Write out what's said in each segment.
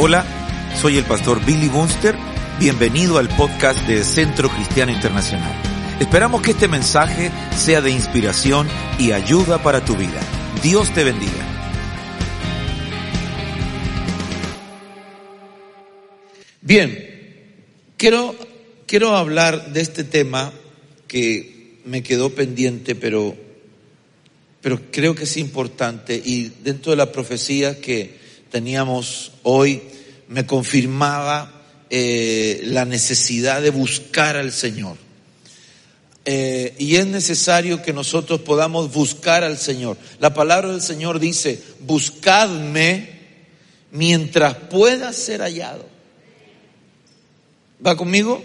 Hola, soy el pastor Billy Bunster. Bienvenido al podcast de Centro Cristiano Internacional. Esperamos que este mensaje sea de inspiración y ayuda para tu vida. Dios te bendiga. Bien, quiero, quiero hablar de este tema que me quedó pendiente, pero, pero creo que es importante y dentro de la profecía que teníamos hoy me confirmaba eh, la necesidad de buscar al Señor. Eh, y es necesario que nosotros podamos buscar al Señor. La palabra del Señor dice, buscadme mientras pueda ser hallado. ¿Va conmigo?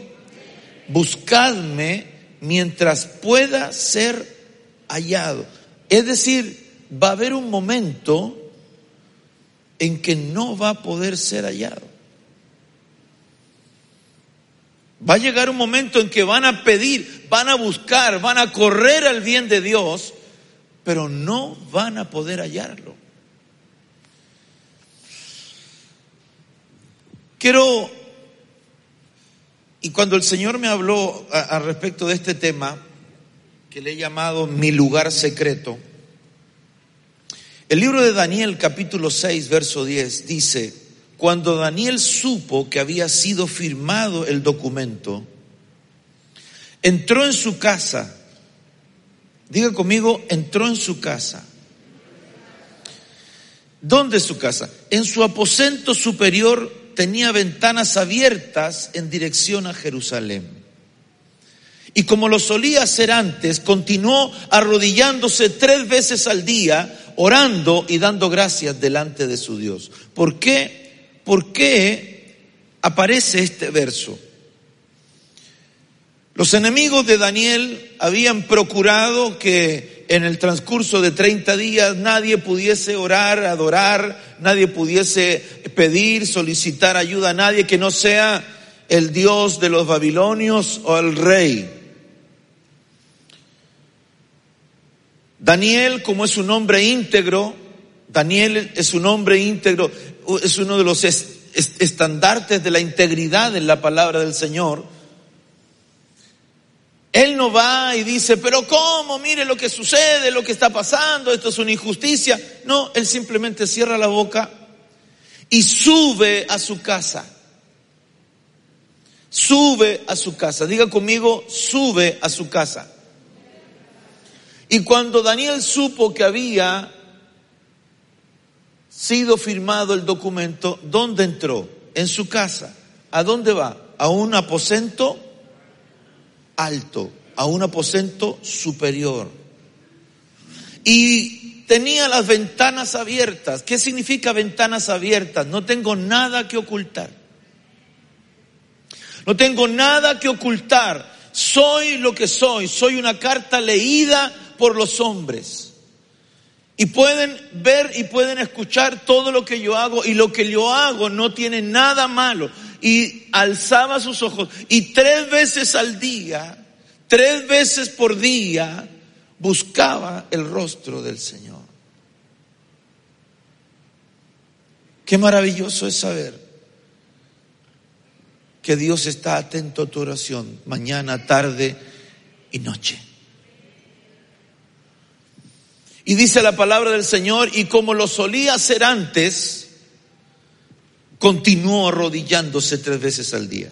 Buscadme mientras pueda ser hallado. Es decir, va a haber un momento en que no va a poder ser hallado. Va a llegar un momento en que van a pedir, van a buscar, van a correr al bien de Dios, pero no van a poder hallarlo. Quiero, y cuando el Señor me habló al respecto de este tema, que le he llamado mi lugar secreto, el libro de Daniel capítulo 6, verso 10 dice, cuando Daniel supo que había sido firmado el documento, entró en su casa, diga conmigo, entró en su casa. ¿Dónde su casa? En su aposento superior tenía ventanas abiertas en dirección a Jerusalén. Y como lo solía hacer antes, continuó arrodillándose tres veces al día orando y dando gracias delante de su Dios. ¿Por qué? ¿Por qué aparece este verso? Los enemigos de Daniel habían procurado que en el transcurso de 30 días nadie pudiese orar, adorar, nadie pudiese pedir, solicitar ayuda a nadie que no sea el Dios de los babilonios o el rey. Daniel, como es un hombre íntegro, Daniel es un hombre íntegro, es uno de los estandartes de la integridad en la palabra del Señor. Él no va y dice, pero ¿cómo? Mire lo que sucede, lo que está pasando, esto es una injusticia. No, él simplemente cierra la boca y sube a su casa. Sube a su casa. Diga conmigo, sube a su casa. Y cuando Daniel supo que había sido firmado el documento, ¿dónde entró? En su casa. ¿A dónde va? A un aposento alto, a un aposento superior. Y tenía las ventanas abiertas. ¿Qué significa ventanas abiertas? No tengo nada que ocultar. No tengo nada que ocultar. Soy lo que soy. Soy una carta leída por los hombres. Y pueden ver y pueden escuchar todo lo que yo hago y lo que yo hago no tiene nada malo. Y alzaba sus ojos y tres veces al día, tres veces por día, buscaba el rostro del Señor. Qué maravilloso es saber que Dios está atento a tu oración mañana, tarde y noche. Y dice la palabra del Señor, y como lo solía hacer antes, continuó arrodillándose tres veces al día.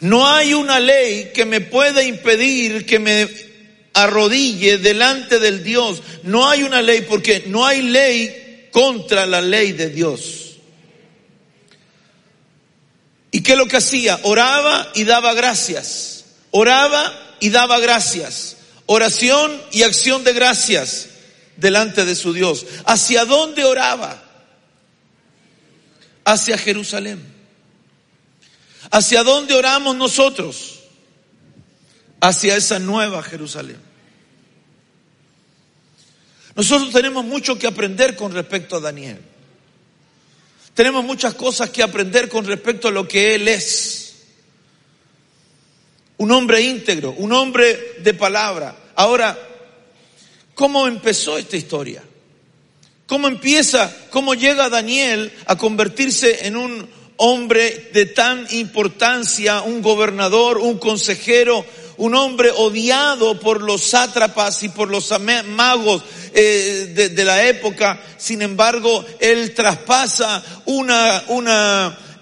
No hay una ley que me pueda impedir que me arrodille delante del Dios. No hay una ley porque no hay ley contra la ley de Dios. ¿Y qué es lo que hacía? Oraba y daba gracias. Oraba y daba gracias. Oración y acción de gracias delante de su Dios. ¿Hacia dónde oraba? Hacia Jerusalén. ¿Hacia dónde oramos nosotros? Hacia esa nueva Jerusalén. Nosotros tenemos mucho que aprender con respecto a Daniel. Tenemos muchas cosas que aprender con respecto a lo que él es un hombre íntegro, un hombre de palabra. Ahora, ¿cómo empezó esta historia? ¿Cómo empieza, cómo llega Daniel a convertirse en un hombre de tan importancia, un gobernador, un consejero, un hombre odiado por los sátrapas y por los magos eh, de, la época. Sin embargo, él traspasa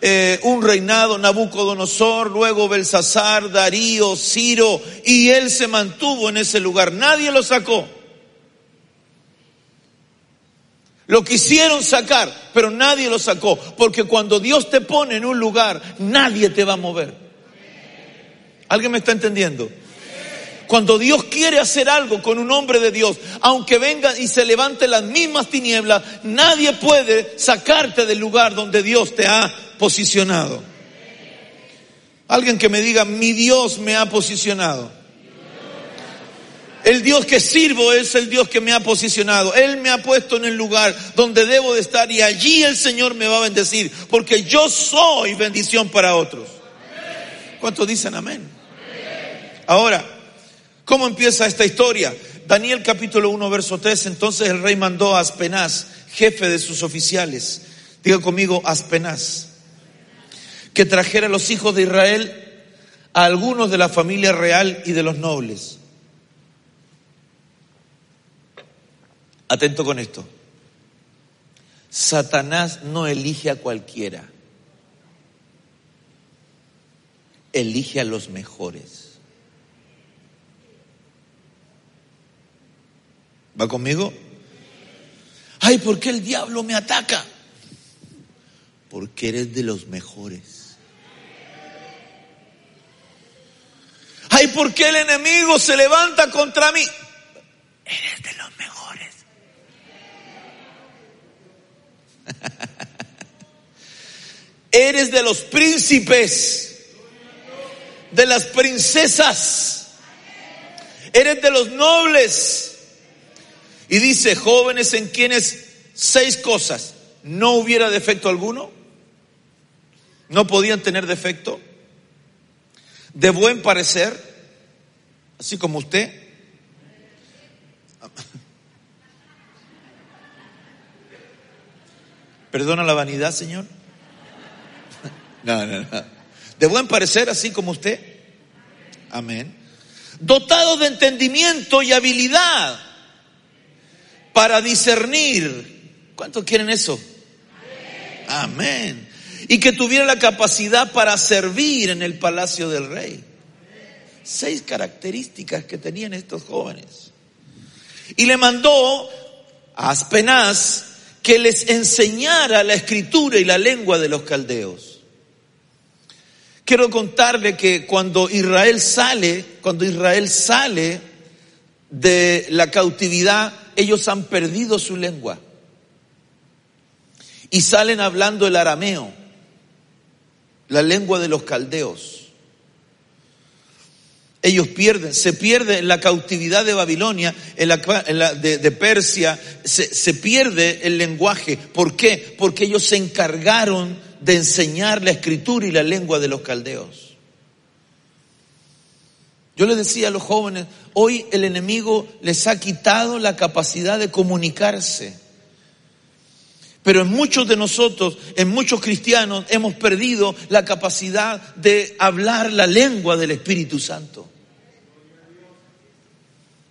eh, un reinado, Nabucodonosor, luego Belsasar, Darío, Ciro, y él se mantuvo en ese lugar. Nadie lo sacó. Lo quisieron sacar, pero nadie lo sacó, porque cuando Dios te pone en un lugar, nadie te va a mover. ¿Alguien me está entendiendo? Cuando Dios quiere hacer algo con un hombre de Dios, aunque venga y se levante las mismas tinieblas, nadie puede sacarte del lugar donde Dios te ha posicionado. Alguien que me diga, mi Dios me ha posicionado. El Dios que sirvo es el Dios que me ha posicionado. Él me ha puesto en el lugar donde debo de estar y allí el Señor me va a bendecir porque yo soy bendición para otros. ¿Cuántos dicen amén? Ahora, ¿cómo empieza esta historia? Daniel capítulo 1 verso 3, entonces el rey mandó a Aspenaz, jefe de sus oficiales, diga conmigo Aspenaz, que trajera a los hijos de Israel a algunos de la familia real y de los nobles Atento con esto. Satanás no elige a cualquiera. Elige a los mejores. ¿Va conmigo? Ay, ¿por qué el diablo me ataca? Porque eres de los mejores. Ay, ¿por qué el enemigo se levanta contra mí? Eres de los mejores. Eres de los príncipes, de las princesas, eres de los nobles. Y dice, jóvenes en quienes seis cosas no hubiera defecto alguno, no podían tener defecto, de buen parecer, así como usted, ¿Perdona la vanidad, Señor? No, no, no. De buen parecer, así como usted. Amén. Dotado de entendimiento y habilidad para discernir. ¿Cuántos quieren eso? Amén. Y que tuviera la capacidad para servir en el palacio del rey. Seis características que tenían estos jóvenes. Y le mandó a Aspenaz que les enseñara la escritura y la lengua de los caldeos. Quiero contarle que cuando Israel sale, cuando Israel sale de la cautividad, ellos han perdido su lengua. Y salen hablando el arameo, la lengua de los caldeos ellos pierden, se pierde en la cautividad de Babilonia, en la, de, Persia, se, se pierde el lenguaje. ¿Por qué? Porque ellos se encargaron de enseñar la escritura y la lengua de los caldeos. Yo les decía a los jóvenes, hoy el enemigo les ha quitado la capacidad de comunicarse. Pero en muchos de nosotros, en muchos cristianos, hemos perdido la capacidad de hablar la lengua del Espíritu Santo.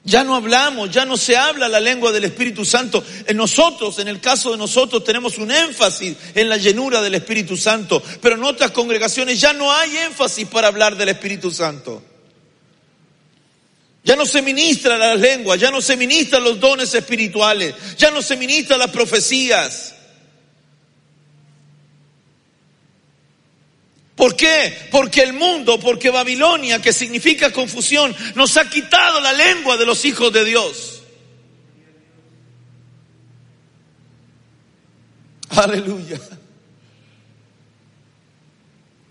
Ya no hablamos, ya no se habla la lengua del Espíritu Santo. En nosotros, en el caso de nosotros, tenemos un énfasis en la llenura del Espíritu Santo, pero en otras congregaciones ya no hay énfasis para hablar del Espíritu Santo. Ya no se ministra la lengua, ya no se ministran los dones espirituales, ya no se ministran las profecías. ¿Por qué? Porque el mundo, porque Babilonia, que significa confusión, nos ha quitado la lengua de los hijos de Dios. Aleluya.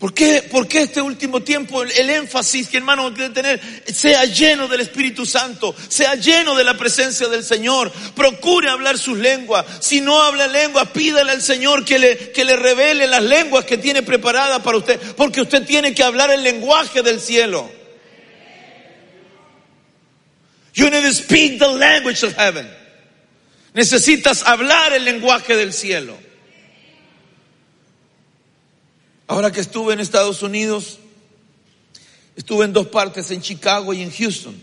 ¿Por qué, ¿Por qué este último tiempo el, énfasis que hermano quiere tener sea lleno del Espíritu Santo, sea lleno de la presencia del Señor? Procure hablar sus lenguas. Si no habla lenguas, pídale al Señor que le, que le revele las lenguas que tiene preparadas para usted, porque usted tiene que hablar el lenguaje del cielo. You need to speak the language of heaven. Necesitas hablar el lenguaje del cielo. Ahora que estuve en Estados Unidos, estuve en dos partes, en Chicago y en Houston.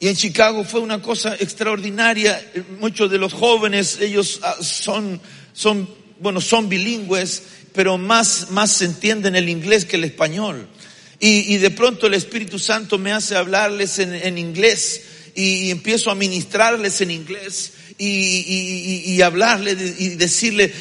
Y en Chicago fue una cosa extraordinaria. Muchos de los jóvenes, ellos ah, son, son, bueno, son bilingües, pero más, más entienden el inglés que el español. Y, y de pronto el Espíritu Santo me hace hablarles en, inglés y, empiezo a ministrarles en inglés y, y, y hablarle y decirle,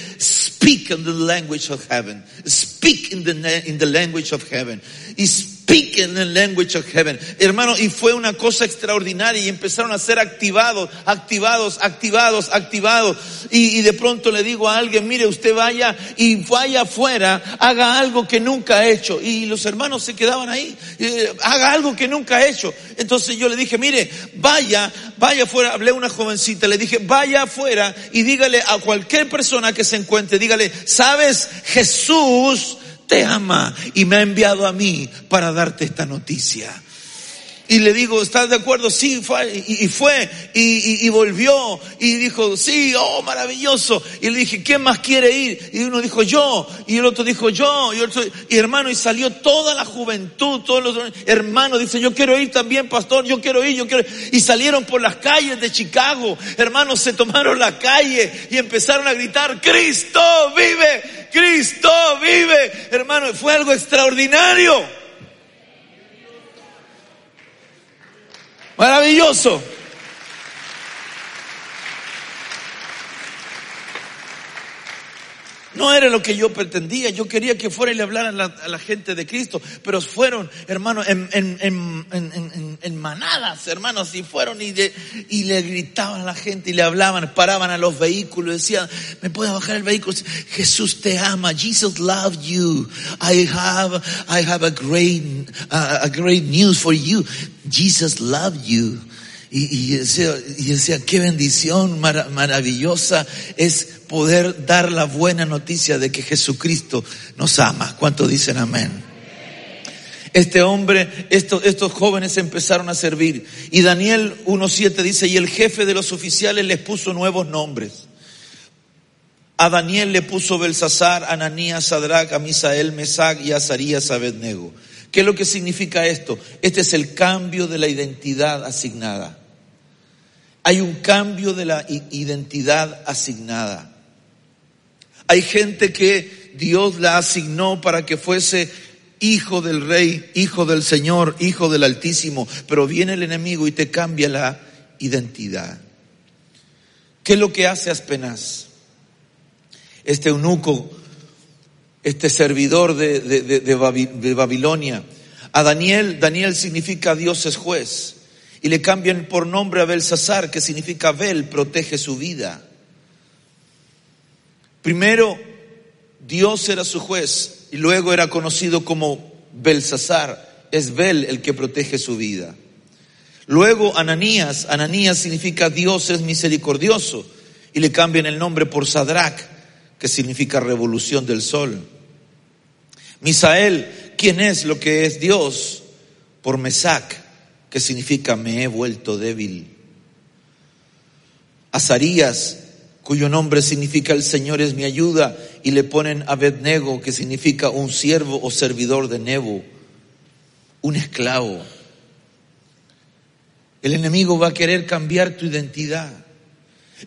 speak in the language of heaven, speak in the, in the language of heaven. Y speak in the language of heaven. Hermano, y fue una cosa extraordinaria y empezaron a ser activados, activados, activados, activados. Y, de pronto le digo a alguien, mire, usted vaya y vaya afuera, haga algo que nunca ha hecho. Y los hermanos se quedaban ahí, eh, haga algo que nunca ha hecho. Entonces yo le dije, mire, vaya, vaya afuera, hablé a una jovencita, le dije, vaya afuera y dígale a cualquier persona que se encuentre, dígale, sabes, Jesús te ama y me ha enviado a mí para darte esta noticia. Y le digo, ¿estás de acuerdo? Sí, fue, y, fue, y, volvió, y dijo, sí, oh, maravilloso. Y le dije, ¿quién más quiere ir? Y uno dijo, yo, y el otro dijo, yo, y otro, y hermano, y salió toda la juventud, todos los hermanos, dice, yo quiero ir también, pastor, yo quiero ir, yo quiero. Y salieron por las calles de Chicago, hermanos, se tomaron la calle y empezaron a gritar, Cristo vive, Cristo vive. Hermano, fue algo extraordinario. Maravilloso. No era lo que yo pretendía. Yo quería que fuera y le hablaran a la, gente de Cristo. Pero fueron, hermanos, en, manadas, hermanos, y fueron y, le gritaban a la gente y le hablaban, paraban a los vehículos, decían, ¿me puede bajar el vehículo? Jesús te ama. Jesus loved you. I have, I have a great, a great news for you. Jesus loved you. Y, decía, qué bendición mar, maravillosa es poder dar la buena noticia de que Jesucristo nos ama. ¿Cuántos dicen amén? Este hombre, estos, jóvenes empezaron a servir. Y Daniel 1.7 dice, y el jefe de los oficiales les puso nuevos nombres. A Daniel le puso Belsasar, Ananías, Sadrach, a Misael, Mesac y Azarías, Abednego. ¿Qué es lo que significa esto? Este es el cambio de la identidad asignada. Hay un cambio de la identidad asignada. Hay gente que Dios la asignó para que fuese hijo del rey, hijo del Señor, hijo del Altísimo, pero viene el enemigo y te cambia la identidad. ¿Qué es lo que hace Aspenaz? Este eunuco, este servidor de, Babilonia. A Daniel, Daniel significa Dios es juez y le cambian por nombre a Belsasar, que significa Bel, protege su vida. Primero, Dios era su juez y luego era conocido como Belsasar. Es Bel el que protege su vida. Luego Ananías, Ananías significa Dios es misericordioso y le cambian el nombre por Sadrach, que significa revolución del sol. Misael, ¿quién es lo que es Dios? Por Mesac, que significa me he vuelto débil. Azarías, cuyo nombre significa el Señor es mi ayuda, y le ponen Abednego, que significa un siervo o servidor de Nebo, un esclavo. El enemigo va a querer cambiar tu identidad.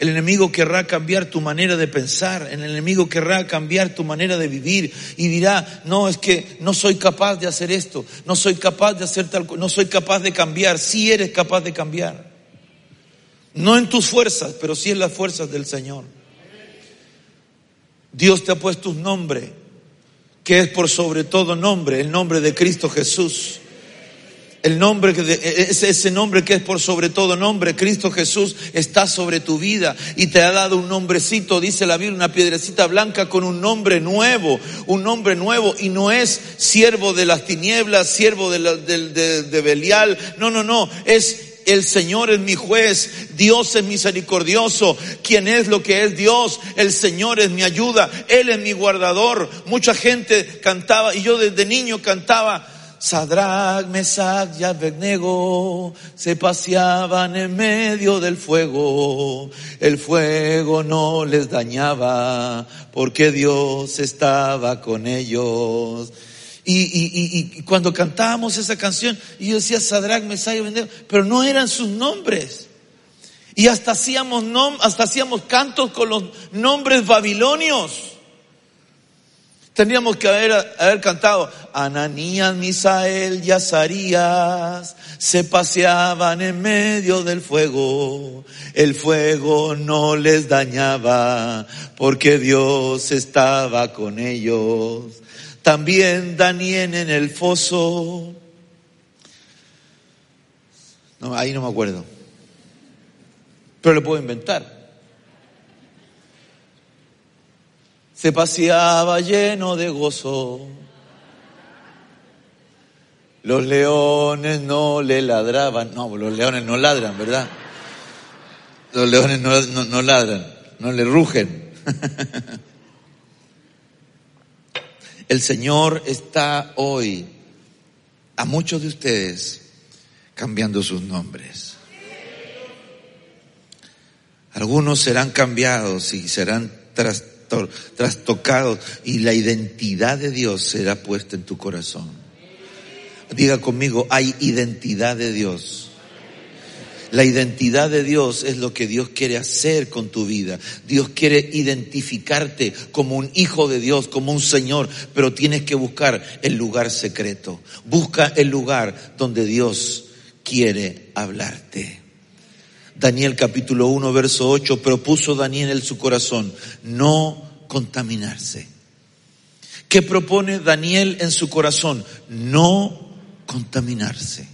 El enemigo querrá cambiar tu manera de pensar, el enemigo querrá cambiar tu manera de vivir y dirá, no, es que no soy capaz de hacer esto, no soy capaz de hacer tal, no soy capaz de cambiar, sí eres capaz de cambiar. No en tus fuerzas, pero sí en las fuerzas del Señor. Dios te ha puesto un nombre que es por sobre todo nombre, el nombre de Cristo Jesús. El nombre, ese nombre que es por sobre todo nombre, Cristo Jesús, está sobre tu vida y te ha dado un nombrecito, dice la Biblia, una piedrecita blanca con un nombre nuevo, un nombre nuevo y no es siervo de las tinieblas, siervo de, de, de, de Belial, no, no, no, es el Señor es mi juez, Dios es misericordioso, quien es lo que es Dios, el Señor es mi ayuda, Él es mi guardador. Mucha gente cantaba y yo desde niño cantaba Sadrach, Mesach y se paseaban en medio del fuego. El fuego no les dañaba porque Dios estaba con ellos. Y, y, y, cuando cantábamos esa canción, y yo decía Sadrach, Mesach y Abednego, pero no eran sus nombres. Y hasta hacíamos, nom hasta hacíamos cantos con los nombres babilonios. Tendríamos que haber, haber cantado, Ananías, Misael y Azarías se paseaban en medio del fuego. El fuego no les dañaba porque Dios estaba con ellos. También Daniel en el foso. No, ahí no me acuerdo. Pero lo puedo inventar. se paseaba lleno de gozo. Los leones no le ladraban. No, los leones no ladran, ¿verdad? Los leones no, ladran, no le rugen. El Señor está hoy a muchos de ustedes cambiando sus nombres. Algunos serán cambiados y serán tras trastocados y la identidad de Dios será puesta en tu corazón. Diga conmigo, hay identidad de Dios. La identidad de Dios es lo que Dios quiere hacer con tu vida. Dios quiere identificarte como un hijo de Dios, como un Señor, pero tienes que buscar el lugar secreto. Busca el lugar donde Dios quiere hablarte. Daniel capítulo 1, verso 8, propuso Daniel en su corazón no contaminarse. ¿Qué propone Daniel en su corazón? No contaminarse.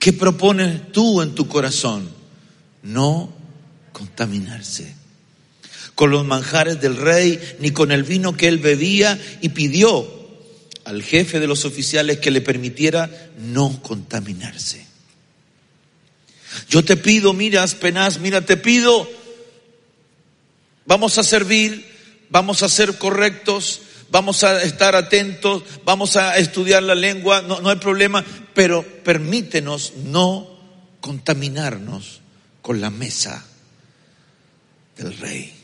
¿Qué propones tú en tu corazón? No contaminarse. Con los manjares del rey, ni con el vino que él bebía, y pidió al jefe de los oficiales que le permitiera no contaminarse. Yo te pido, mira, Aspenaz, mira, te pido, vamos a servir, vamos a ser correctos, vamos a estar atentos, vamos a estudiar la lengua, no, no hay problema, pero permítenos no contaminarnos con la mesa del rey.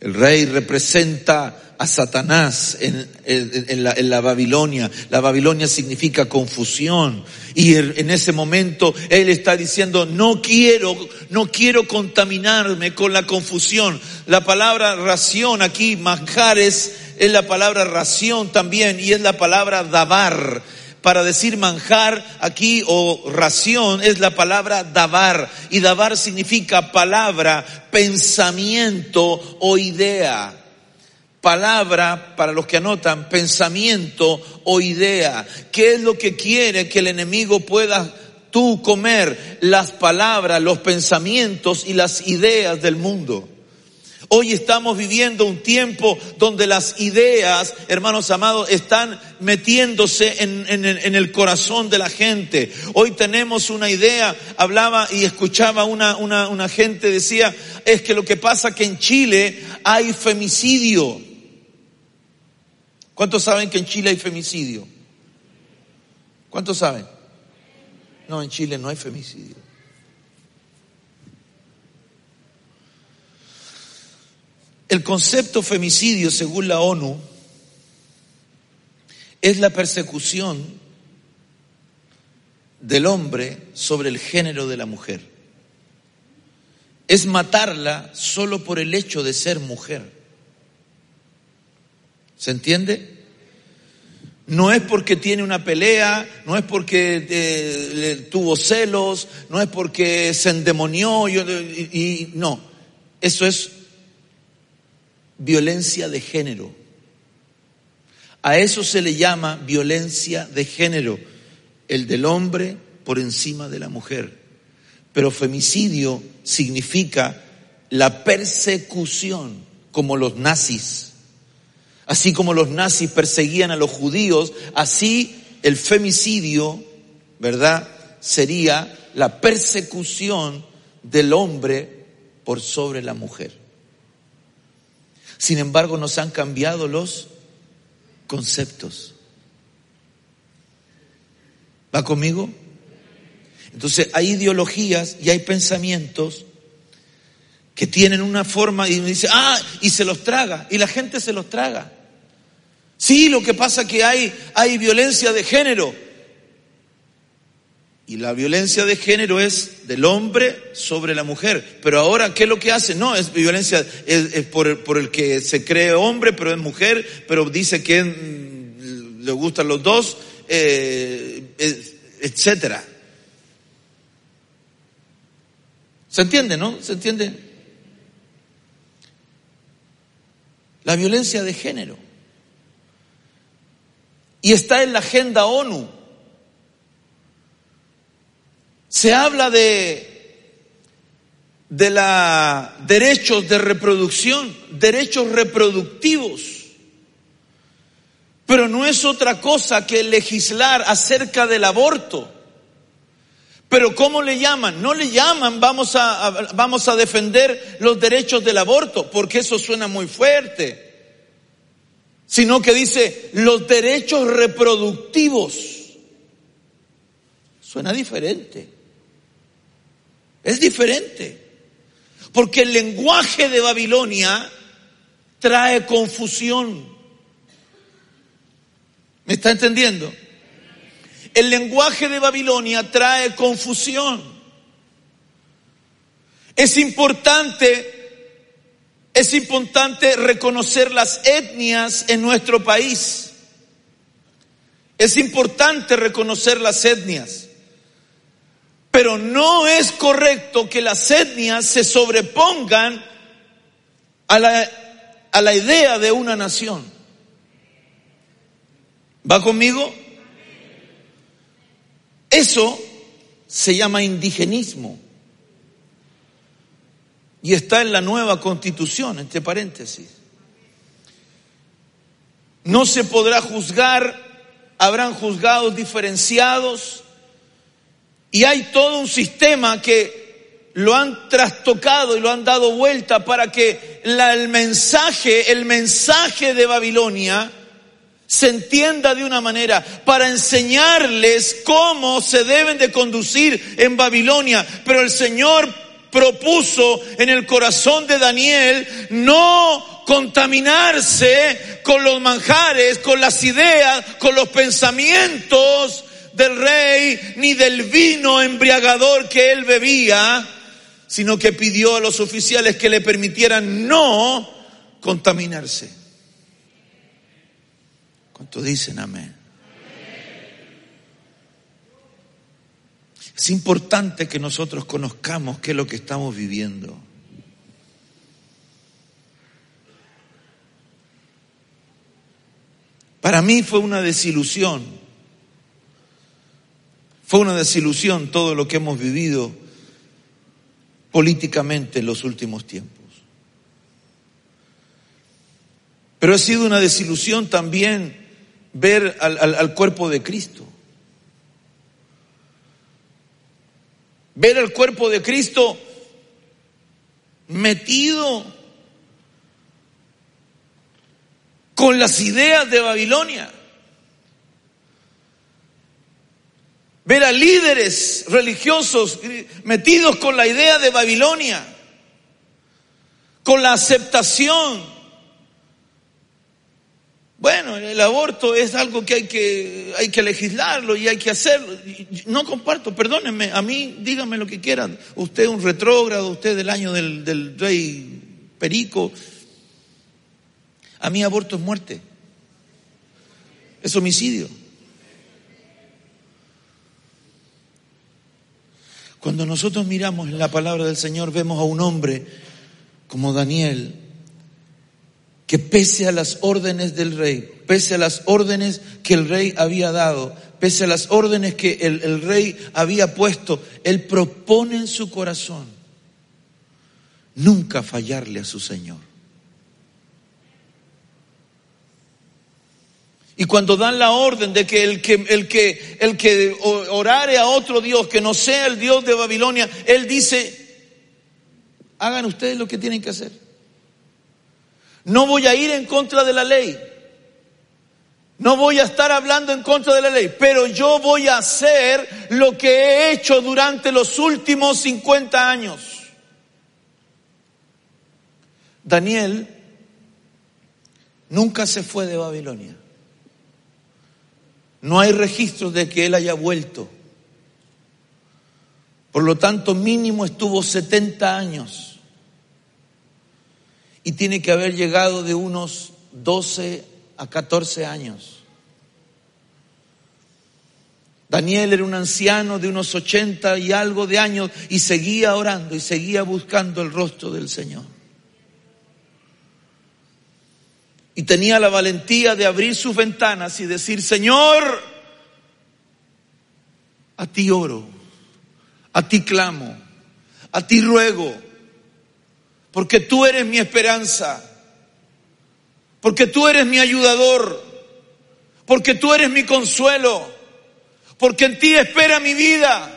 El rey representa a Satanás en, la, la, Babilonia. La Babilonia significa confusión. Y en ese momento él está diciendo, no quiero, no quiero contaminarme con la confusión. La palabra ración aquí, manjares, es la palabra ración también y es la palabra dabar para decir manjar aquí o ración es la palabra dabar. Y dabar significa palabra, pensamiento o idea palabra, para los que anotan, pensamiento o idea. ¿Qué es lo que quiere que el enemigo pueda tú comer? Las palabras, los pensamientos y las ideas del mundo. Hoy estamos viviendo un tiempo donde las ideas, hermanos amados, están metiéndose en, el corazón de la gente. Hoy tenemos una idea, hablaba y escuchaba una, una, una gente decía, es que lo que pasa que en Chile hay femicidio. ¿Cuántos saben que en Chile hay femicidio? ¿Cuántos saben? No, en Chile no hay femicidio. El concepto femicidio, según la ONU, es la persecución del hombre sobre el género de la mujer. Es matarla solo por el hecho de ser mujer. ¿Se entiende? No es porque tiene una pelea, no es porque eh, tuvo celos, no es porque se endemonió y, y no. Eso es violencia de género. A eso se le llama violencia de género, el del hombre por encima de la mujer. Pero femicidio significa la persecución, como los nazis Así como los nazis perseguían a los judíos, así el femicidio, ¿verdad? Sería la persecución del hombre por sobre la mujer. Sin embargo, nos han cambiado los conceptos. ¿Va conmigo? Entonces hay ideologías y hay pensamientos que tienen una forma y dice, ah, y se los traga, y la gente se los traga. Sí, lo que pasa es que hay, hay violencia de género. Y la violencia de género es del hombre sobre la mujer. Pero ahora, ¿qué es lo que hace? No, es violencia, es, por, por, el, que se cree hombre, pero es mujer, pero dice que mm, le gustan los dos, eh, etcétera. ¿Se entiende, no? ¿Se entiende? La violencia de género. Y está en la agenda ONU. Se habla de, de derechos de reproducción, derechos reproductivos. Pero no es otra cosa que legislar acerca del aborto. Pero ¿cómo le llaman? No le llaman vamos a, vamos a defender los derechos del aborto, porque eso suena muy fuerte. Sino que dice los derechos reproductivos. Suena diferente. Es diferente. Porque el lenguaje de Babilonia trae confusión. ¿Me está entendiendo? El lenguaje de Babilonia trae confusión. Es importante, es importante reconocer las etnias en nuestro país. Es importante reconocer las etnias. Pero no es correcto que las etnias se sobrepongan a la, a la idea de una nación. ¿Va conmigo? Eso se llama indigenismo. Y está en la nueva constitución, entre paréntesis. No se podrá juzgar, habrán juzgados diferenciados, y hay todo un sistema que lo han trastocado y lo han dado vuelta para que el mensaje, el mensaje de Babilonia se entienda de una manera, para enseñarles cómo se deben de conducir en Babilonia. Pero el Señor propuso en el corazón de Daniel no contaminarse con los manjares, con las ideas, con los pensamientos del rey, ni del vino embriagador que él bebía, sino que pidió a los oficiales que le permitieran no contaminarse. ¿Cuántos dicen amén? Es importante que nosotros conozcamos qué es lo que estamos viviendo. Para mí fue una desilusión. Fue una desilusión todo lo que hemos vivido políticamente en los últimos tiempos. Pero ha sido una desilusión también ver al, cuerpo de Cristo. Ver el cuerpo de Cristo metido con las ideas de Babilonia. Ver a líderes religiosos metidos con la idea de Babilonia, con la aceptación bueno, el aborto es algo que hay que, hay que legislarlo y hay que hacerlo. No comparto, perdónenme, a mí díganme lo que quieran. Usted es un retrógrado, usted del año del, del rey Perico. A mí aborto es muerte. Es homicidio. Cuando nosotros miramos en la palabra del Señor vemos a un hombre como Daniel, que pese a las órdenes del rey, pese a las órdenes que el rey había dado, pese a las órdenes que el, rey había puesto, él propone en su corazón nunca fallarle a su Señor. Y cuando dan la orden de que el que, el que, el que orare a otro Dios que no sea el Dios de Babilonia, él dice, hagan ustedes lo que tienen que hacer. No voy a ir en contra de la ley. No voy a estar hablando en contra de la ley, pero yo voy a hacer lo que he hecho durante los últimos 50 años. Daniel nunca se fue de Babilonia. No hay registros de que él haya vuelto. Por lo tanto, mínimo estuvo 70 años. Y tiene que haber llegado de unos 12 a 14 años. Daniel era un anciano de unos 80 y algo de años y seguía orando y seguía buscando el rostro del Señor. Y tenía la valentía de abrir sus ventanas y decir, Señor, a ti oro, a ti clamo, a ti ruego, porque tú eres mi esperanza porque tú eres mi ayudador, porque tú eres mi consuelo, porque en ti espera mi vida.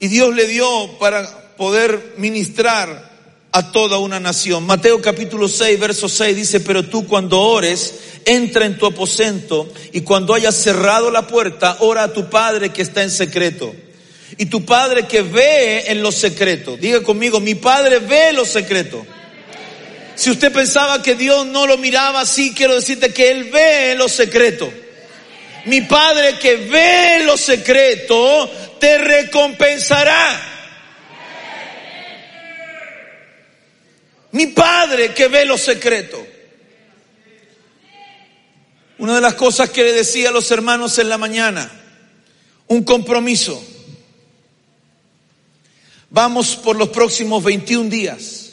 Y Dios le dio para poder ministrar a toda una nación. Mateo capítulo 6, verso 6 dice, pero tú cuando ores, entra en tu aposento y cuando hayas cerrado la puerta, ora a tu Padre que está en secreto. Y tu Padre que ve en lo secreto, diga conmigo, mi Padre ve lo secreto si usted pensaba que Dios no lo miraba así, quiero decirte que Él ve lo secreto. Mi Padre que ve lo secreto, te recompensará. Mi Padre que ve lo secreto. Una de las cosas que le decía a los hermanos en la mañana, un compromiso. Vamos por los próximos 21 días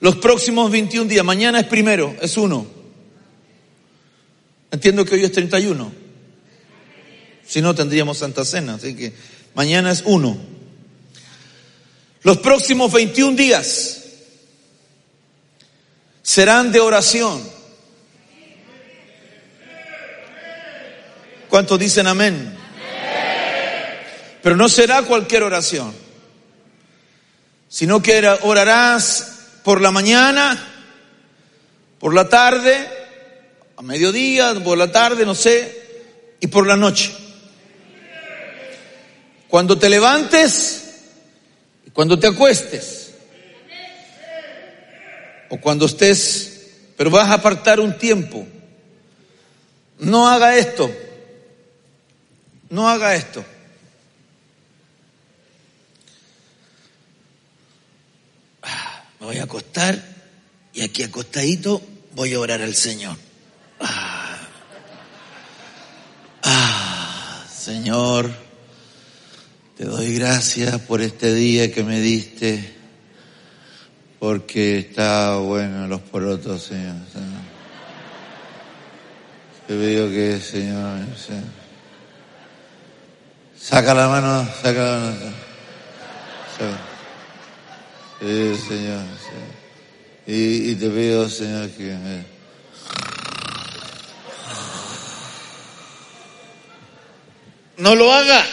los próximos 21 días, mañana es primero, es uno. Entiendo que hoy es 31. Si no, tendríamos Santa Cena, así que mañana es uno. Los próximos 21 días serán de oración. ¿Cuántos dicen amén? Pero no será cualquier oración, sino que orarás por la mañana, por la tarde, a mediodía, por la tarde, no sé, y por la noche. Cuando te levantes y cuando te acuestes, o cuando estés, pero vas a apartar un tiempo. No haga esto, no haga esto. Voy a acostar y aquí acostadito voy a orar al Señor. Ah, ah, Señor, te doy gracias por este día que me diste, porque está bueno los porotos, Señor. Te pido que, Señor, saca la mano, saca la mano. Sí, Señor. Y, te pido, Señor, que. No lo haga.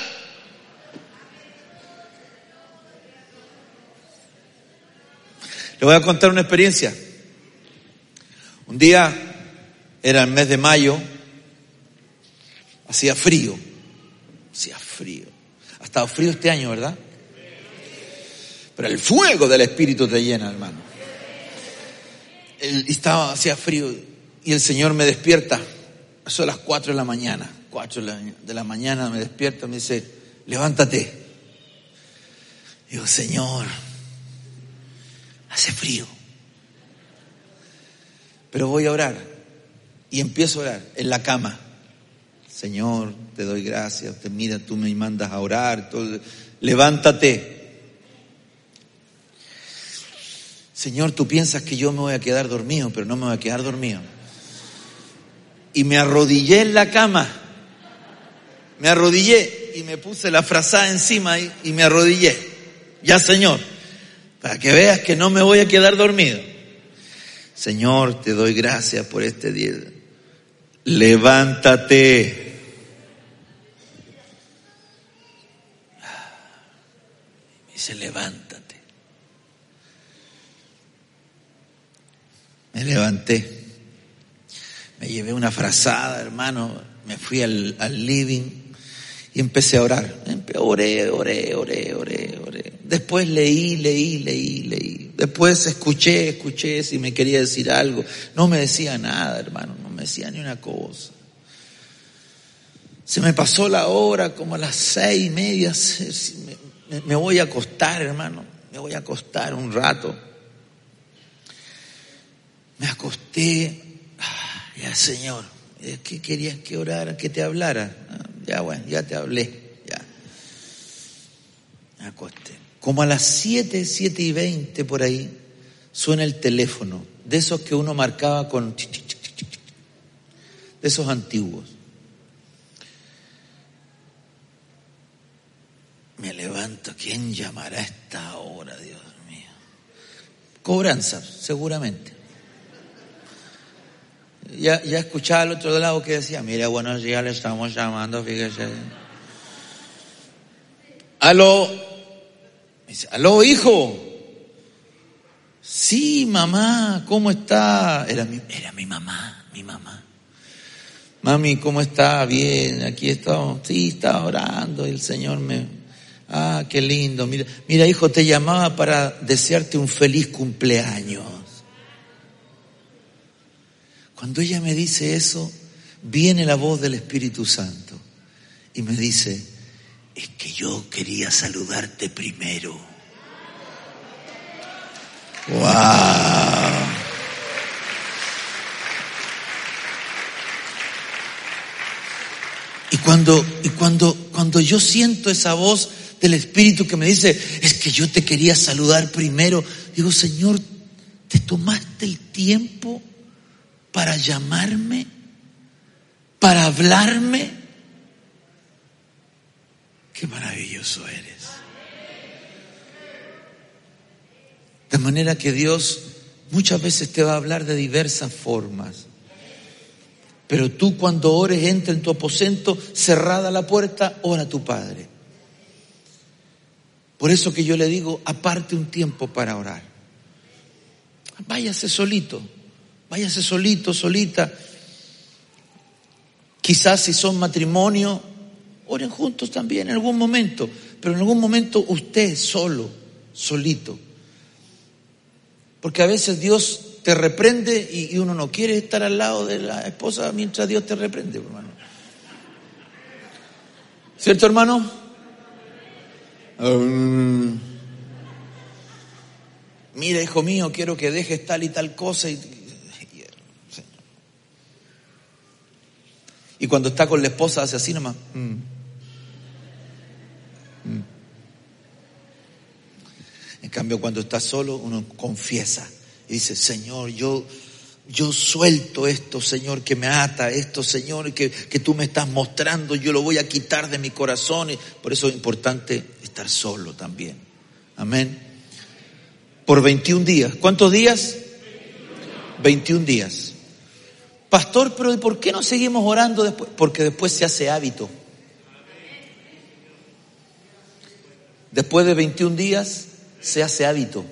Le voy a contar una experiencia. Un día, era el mes de mayo, hacía frío, hacía frío. Ha estado frío este año, ¿verdad? Pero el fuego del Espíritu te llena, hermano. estaba, hacía frío y el Señor me despierta. Eso a las 4 de la mañana. 4 de la mañana me despierta, me dice, levántate. Digo, Señor, hace frío. Pero voy a orar. Y empiezo a orar en la cama. Señor, te doy gracias. Te mira, tú me mandas a orar. Levántate. Señor, tú piensas que yo me voy a quedar dormido, pero no me voy a quedar dormido. Y me arrodillé en la cama. Me arrodillé y me puse la frazada encima y, y me arrodillé. Ya, Señor, para que veas que no me voy a quedar dormido. Señor, te doy gracias por este día. Levántate. Y se levanta. Me levanté, me llevé una frazada, hermano, me fui al, al living y empecé a orar. Oré, oré, oré, oré, oré. Después leí, leí, leí, leí. Después escuché, escuché si me quería decir algo. No me decía nada, hermano, no me decía ni una cosa. Se me pasó la hora como a las seis y media. Me, me voy a acostar, hermano. Me voy a acostar un rato. Me acosté. Ya, Señor, ¿qué querías que orara, que te hablara? Ah, ya, bueno, ya te hablé. Ya. Me acosté. Como a las siete, siete y veinte por ahí, suena el teléfono. De esos que uno marcaba con... De esos antiguos. Me levanto, ¿quién llamará a esta hora, Dios mío? Cobranza, seguramente. Ya, ya escuchaba al otro lado que decía, mira, buenos días, le estamos llamando, fíjese. Aló, aló, hijo. Sí, mamá, ¿cómo está? Era mi, era mi mamá, mi mamá. Mami, ¿cómo está? Bien, aquí estamos. Sí, está orando y el Señor me, Ah, qué lindo. Mira, mira, hijo, te llamaba para desearte un feliz cumpleaños. Cuando ella me dice eso, viene la voz del Espíritu Santo y me dice, es que yo quería saludarte primero. ¡Wow! Y cuando, y cuando, cuando yo siento esa voz, del Espíritu que me dice, es que yo te quería saludar primero. Digo, Señor, ¿te tomaste el tiempo para llamarme? ¿Para hablarme? Qué maravilloso eres. De manera que Dios muchas veces te va a hablar de diversas formas. Pero tú cuando ores, entra en tu aposento, cerrada la puerta, ora a tu Padre. Por eso que yo le digo, aparte un tiempo para orar. Váyase solito, váyase solito, solita. Quizás si son matrimonio, oren juntos también en algún momento, pero en algún momento usted solo, solito. Porque a veces Dios te reprende y, uno no quiere estar al lado de la esposa mientras Dios te reprende, hermano. ¿Cierto, hermano? Um, mira, hijo mío, quiero que dejes tal y tal cosa. Y, y cuando está con la esposa hace así nomás. Mm. Mm. En cambio, cuando está solo, uno confiesa y dice, Señor, yo, yo suelto esto, Señor, que me ata, esto, Señor, que, que tú me estás mostrando, yo lo voy a quitar de mi corazón. Por eso es importante estar solo también. Amén. Por 21 días. ¿Cuántos días? 21 días. Pastor, pero ¿y por qué no seguimos orando después? Porque después se hace hábito. Después de 21 días se hace hábito.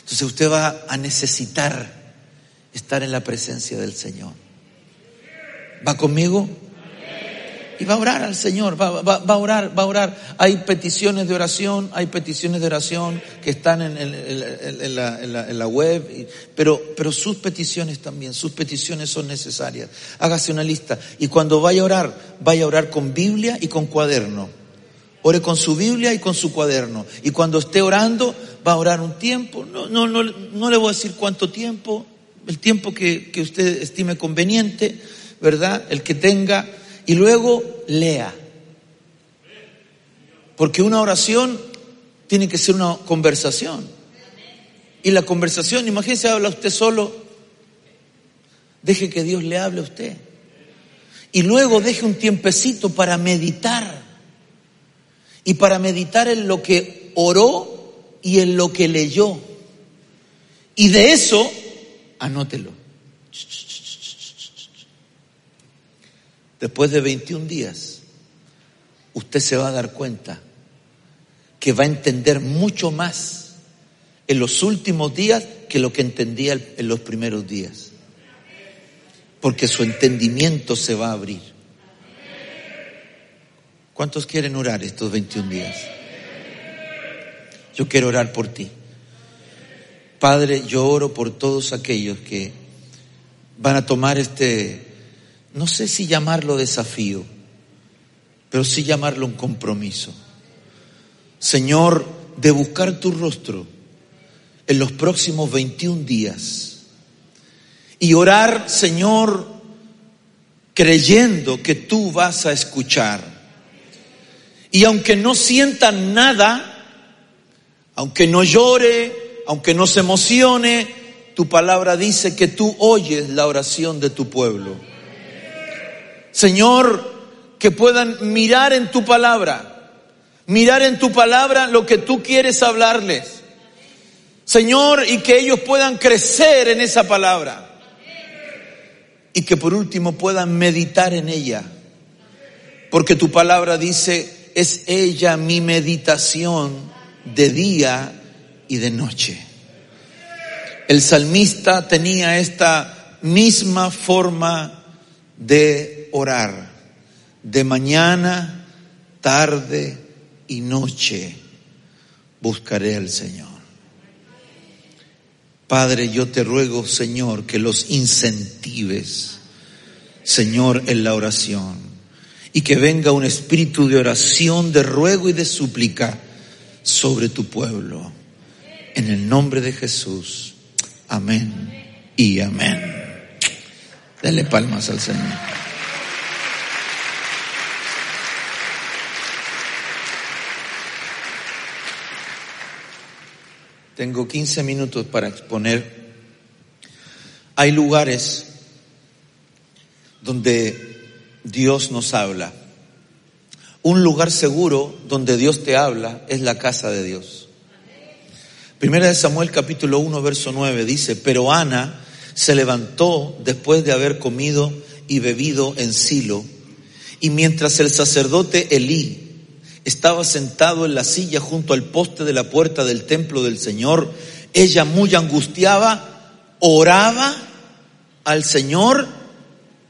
Entonces usted va a necesitar estar en la presencia del Señor. ¿Va conmigo? Y va a orar al Señor, va, a orar, va a orar. Hay peticiones de oración, hay peticiones de oración que están en, la, web, pero, pero sus peticiones también, sus peticiones son necesarias. Hágase una lista. Y cuando vaya a orar, vaya a orar con Biblia y con cuaderno. Ore con su Biblia y con su cuaderno. Y cuando esté orando, va a orar un tiempo. No, no, no, no le voy a decir cuánto tiempo, el tiempo que, que usted estime conveniente, ¿verdad? El que tenga y luego lea. Porque una oración tiene que ser una conversación. Y la conversación, imagínese, habla usted solo, deje que Dios le hable a usted. Y luego deje un tiempecito para meditar. Y para meditar en lo que oró y en lo que leyó. Y de eso, anótelo. Después de 21 días, usted se va a dar cuenta que va a entender mucho más en los últimos días que lo que entendía en los primeros días. Porque su entendimiento se va a abrir. ¿Cuántos quieren orar estos 21 días? Yo quiero orar por ti. Padre, yo oro por todos aquellos que van a tomar este, no sé si llamarlo desafío, pero sí llamarlo un compromiso. Señor, de buscar tu rostro en los próximos 21 días y orar, Señor, creyendo que tú vas a escuchar. Y aunque no sientan nada, aunque no llore, aunque no se emocione, tu palabra dice que tú oyes la oración de tu pueblo. Señor, que puedan mirar en tu palabra, mirar en tu palabra lo que tú quieres hablarles. Señor, y que ellos puedan crecer en esa palabra. Y que por último puedan meditar en ella. Porque tu palabra dice, es ella mi meditación de día y de noche. El salmista tenía esta misma forma de orar, de mañana, tarde y noche buscaré al Señor. Padre, yo te ruego, Señor, que los incentives, Señor, en la oración y que venga un espíritu de oración, de ruego y de súplica sobre tu pueblo. En el nombre de Jesús. Amén y amén. Dale palmas al Señor. Tengo 15 minutos para exponer. Hay lugares donde Dios nos habla. Un lugar seguro donde Dios te habla es la casa de Dios. Primera de Samuel capítulo 1 verso 9 dice, pero Ana se levantó después de haber comido y bebido en Silo, y mientras el sacerdote Elí estaba sentado en la silla junto al poste de la puerta del templo del Señor, ella muy angustiaba, oraba al Señor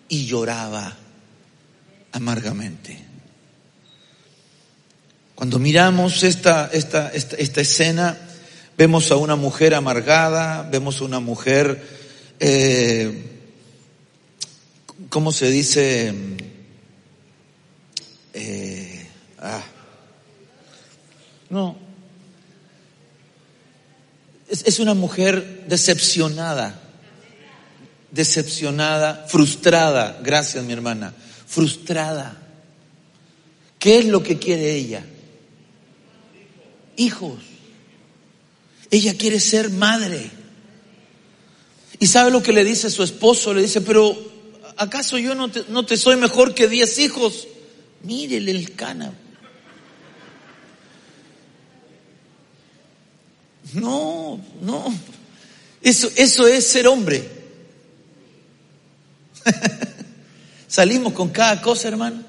y lloraba amargamente. Cuando miramos esta, esta, esta, escena, vemos a una mujer amargada, vemos a una mujer eh, ¿cómo se dice? Eh, ah, no, es, una mujer decepcionada, decepcionada, frustrada, gracias mi hermana, frustrada. ¿Qué es lo que quiere ella? Hijos. Ella quiere ser madre. ¿Y sabe lo que le dice su esposo? Le dice, pero ¿acaso yo no te, no te soy mejor que diez hijos? Mírele el cana. No, no. Eso, eso es ser hombre. Salimos con cada cosa, hermano.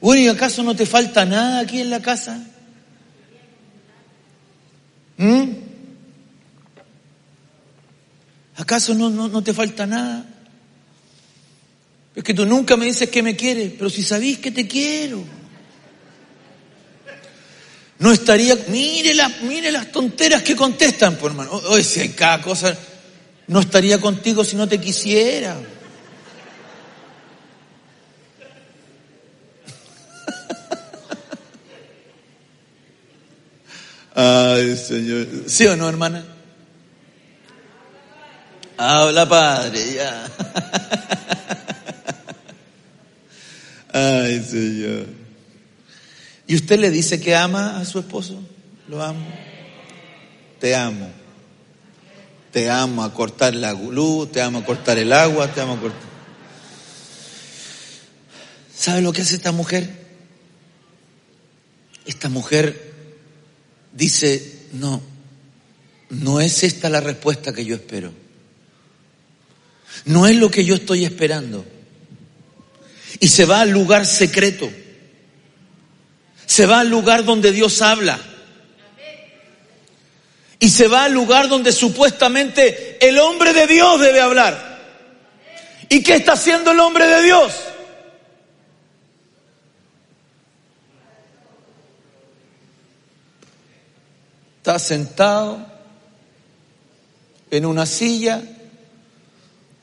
Bueno, ¿y acaso no te falta nada aquí en la casa? ¿Mm? ¿Acaso no, no, te falta nada? Es que tú nunca me dices que me quieres, pero si sabís que te quiero. No estaría, mire, mire las tonteras que contestan, por hermano. Oye, si hay cada cosa, no estaría contigo si no te quisiera. Ay, Señor. ¿Sí o no, hermana? Habla Padre, ya. Ay, Señor. ¿Y usted le dice que ama a su esposo? Lo amo. Te amo. Te amo a cortar la luz, te amo a cortar el agua, te amo a cortar. ¿Sabe lo que hace esta mujer? Esta mujer dice, no, no es esta la respuesta que yo espero. No es lo que yo estoy esperando. Y se va al lugar secreto. Se va al lugar donde Dios habla. Y se va al lugar donde supuestamente el hombre de Dios debe hablar. ¿Y qué está haciendo el hombre de Dios? Está sentado en una silla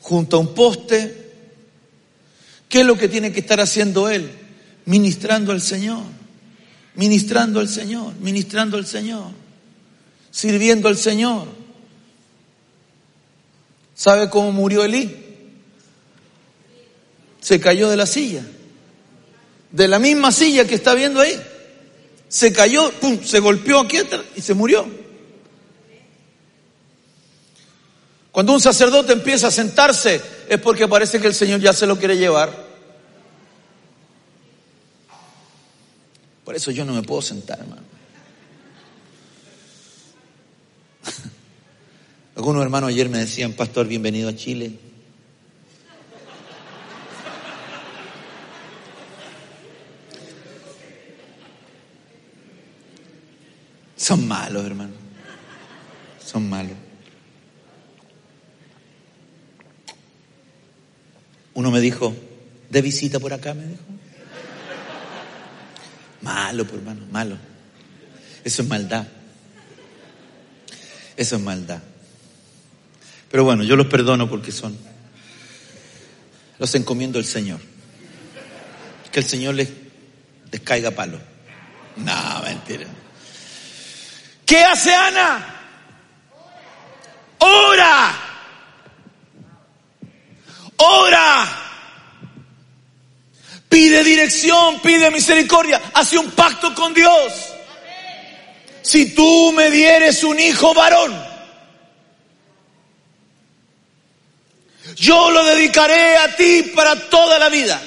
junto a un poste. ¿Qué es lo que tiene que estar haciendo él? Ministrando al Señor, ministrando al Señor, ministrando al Señor, sirviendo al Señor. ¿Sabe cómo murió Elí? Se cayó de la silla, de la misma silla que está viendo ahí se cayó, pum, se golpeó aquí y se murió. Cuando un sacerdote empieza a sentarse es porque parece que el Señor ya se lo quiere llevar. Por eso yo no me puedo sentar, hermano. Algunos hermanos ayer me decían, pastor, bienvenido a Chile. Son malos, hermano. Son malos. Uno me dijo, de visita por acá, me dijo. Malo, pues, hermano, malo. Eso es maldad. Eso es maldad. Pero bueno, yo los perdono porque son. Los encomiendo al Señor. Que el Señor les, les caiga palo. No, mentira. ¿Qué hace Ana? Ora. Ora. Pide dirección, pide misericordia, hace un pacto con Dios. Si tú me dieres un hijo varón, yo lo dedicaré a ti para toda la vida.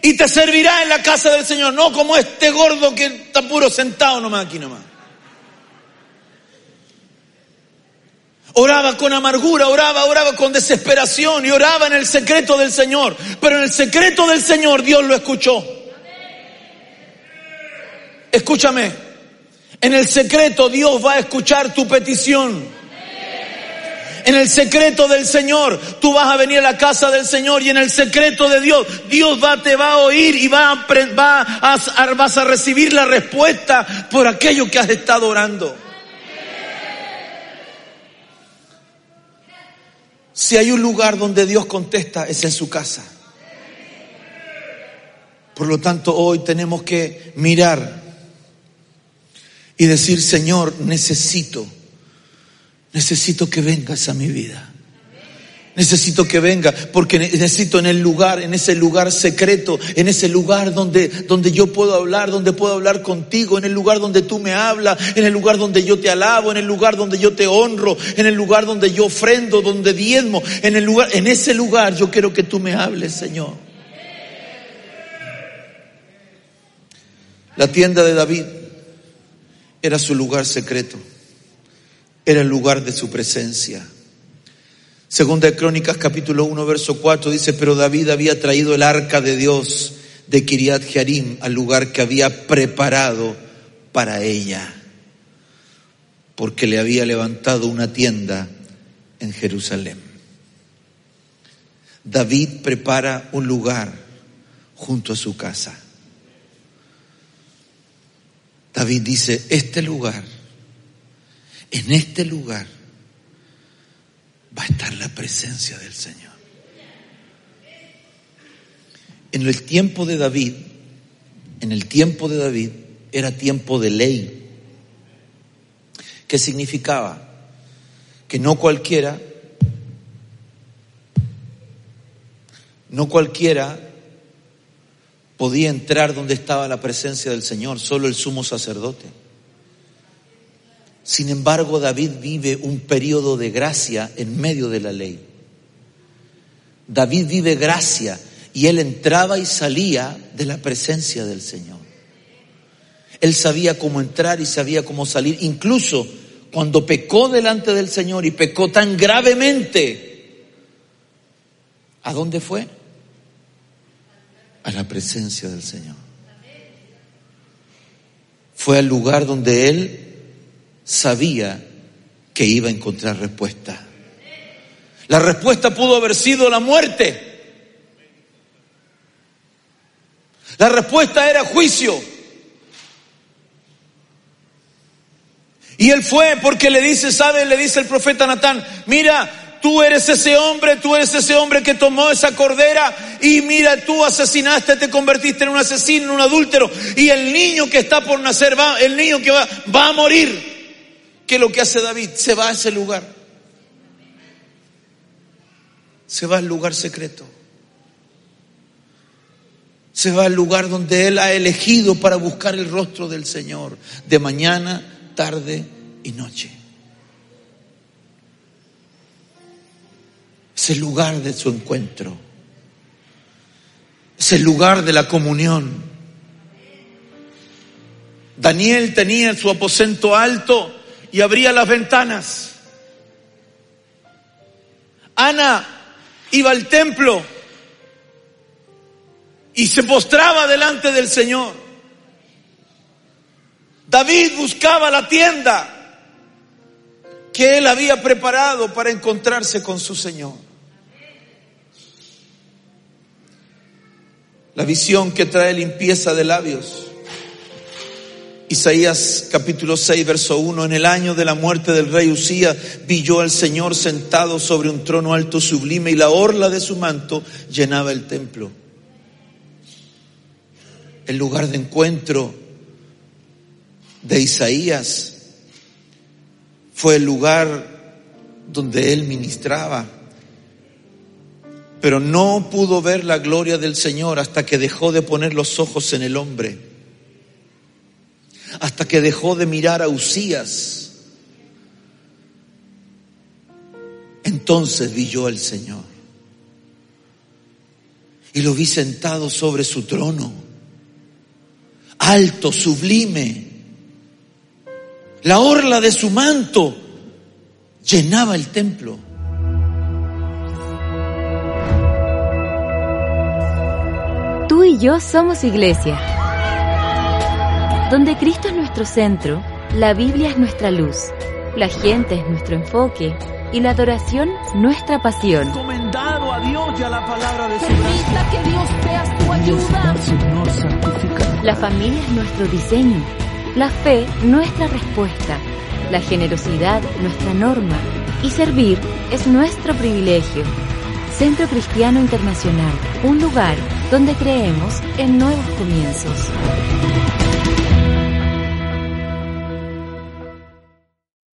Y te servirá en la casa del Señor, no como este gordo que está puro sentado nomás aquí nomás. Oraba con amargura, oraba, oraba con desesperación y oraba en el secreto del Señor. Pero en el secreto del Señor Dios lo escuchó. Escúchame, en el secreto Dios va a escuchar tu petición. En el secreto del Señor, tú vas a venir a la casa del Señor y en el secreto de Dios, Dios va, te va a oír y va a, va vas a recibir la respuesta por aquello que has estado orando. Si hay un lugar donde Dios contesta, es en su casa. Por lo tanto, hoy tenemos que mirar y decir, Señor, necesito, necesito que vengas a mi vida. Necesito que venga, porque necesito en el lugar, en ese lugar secreto, en ese lugar donde, donde yo puedo hablar, donde puedo hablar contigo, en el lugar donde tú me hablas, en el lugar donde yo te alabo, en el lugar donde yo te honro, en el lugar donde yo ofrendo, donde diezmo, en el lugar, en ese lugar yo quiero que tú me hables, Señor. La tienda de David era su lugar secreto, era el lugar de su presencia. Segunda de Crónicas capítulo 1 verso 4 dice, pero David había traído el arca de Dios de Kiriat Jearim al lugar que había preparado para ella, porque le había levantado una tienda en Jerusalén. David prepara un lugar junto a su casa. David dice, este lugar, en este lugar va a estar la presencia del Señor. En el tiempo de David, en el tiempo de David, era tiempo de ley. ¿Qué significaba? Que no cualquiera, no cualquiera podía entrar donde estaba la presencia del Señor, solo el sumo sacerdote. Sin embargo, David vive un periodo de gracia en medio de la ley. David vive gracia y él entraba y salía de la presencia del Señor. Él sabía cómo entrar y sabía cómo salir, incluso cuando pecó delante del Señor y pecó tan gravemente. ¿A dónde fue? A la presencia del Señor. Fue al lugar donde él sabía que iba a encontrar respuesta. La respuesta pudo haber sido la muerte. La respuesta era juicio. Y él fue porque le dice, ¿sabe? Le dice el profeta Natán, mira, tú eres ese hombre, tú eres ese hombre que tomó esa cordera y mira, tú asesinaste, te convertiste en un asesino, en un adúltero y el niño que está por nacer, va, el niño que va, va a morir. ¿Qué es lo que hace David? Se va a ese lugar. Se va al lugar secreto. Se va al lugar donde él ha elegido para buscar el rostro del Señor, de mañana, tarde y noche. Es el lugar de su encuentro. Es el lugar de la comunión. Daniel tenía su aposento alto y abría las ventanas. Ana iba al templo y se postraba delante del Señor. David buscaba la tienda que él había preparado para encontrarse con su Señor. La visión que trae limpieza de labios Isaías capítulo 6, verso 1, en el año de la muerte del rey Usía vi yo al Señor sentado sobre un trono alto sublime y la orla de su manto llenaba el templo. El lugar de encuentro de Isaías fue el lugar donde él ministraba, pero no pudo ver la gloria del Señor hasta que dejó de poner los ojos en el hombre hasta que dejó de mirar a Usías. Entonces vi yo al Señor y lo vi sentado sobre su trono, alto, sublime. La orla de su manto llenaba el templo. Tú y yo somos iglesia. Donde Cristo es nuestro centro, la Biblia es nuestra luz, la gente es nuestro enfoque y la adoración nuestra pasión. Encomendado a Dios y a la palabra de su Permita que Dios sea tu ayuda. La familia es nuestro diseño, la fe nuestra respuesta, la generosidad nuestra norma y servir es nuestro privilegio. Centro Cristiano Internacional, un lugar donde creemos en nuevos comienzos.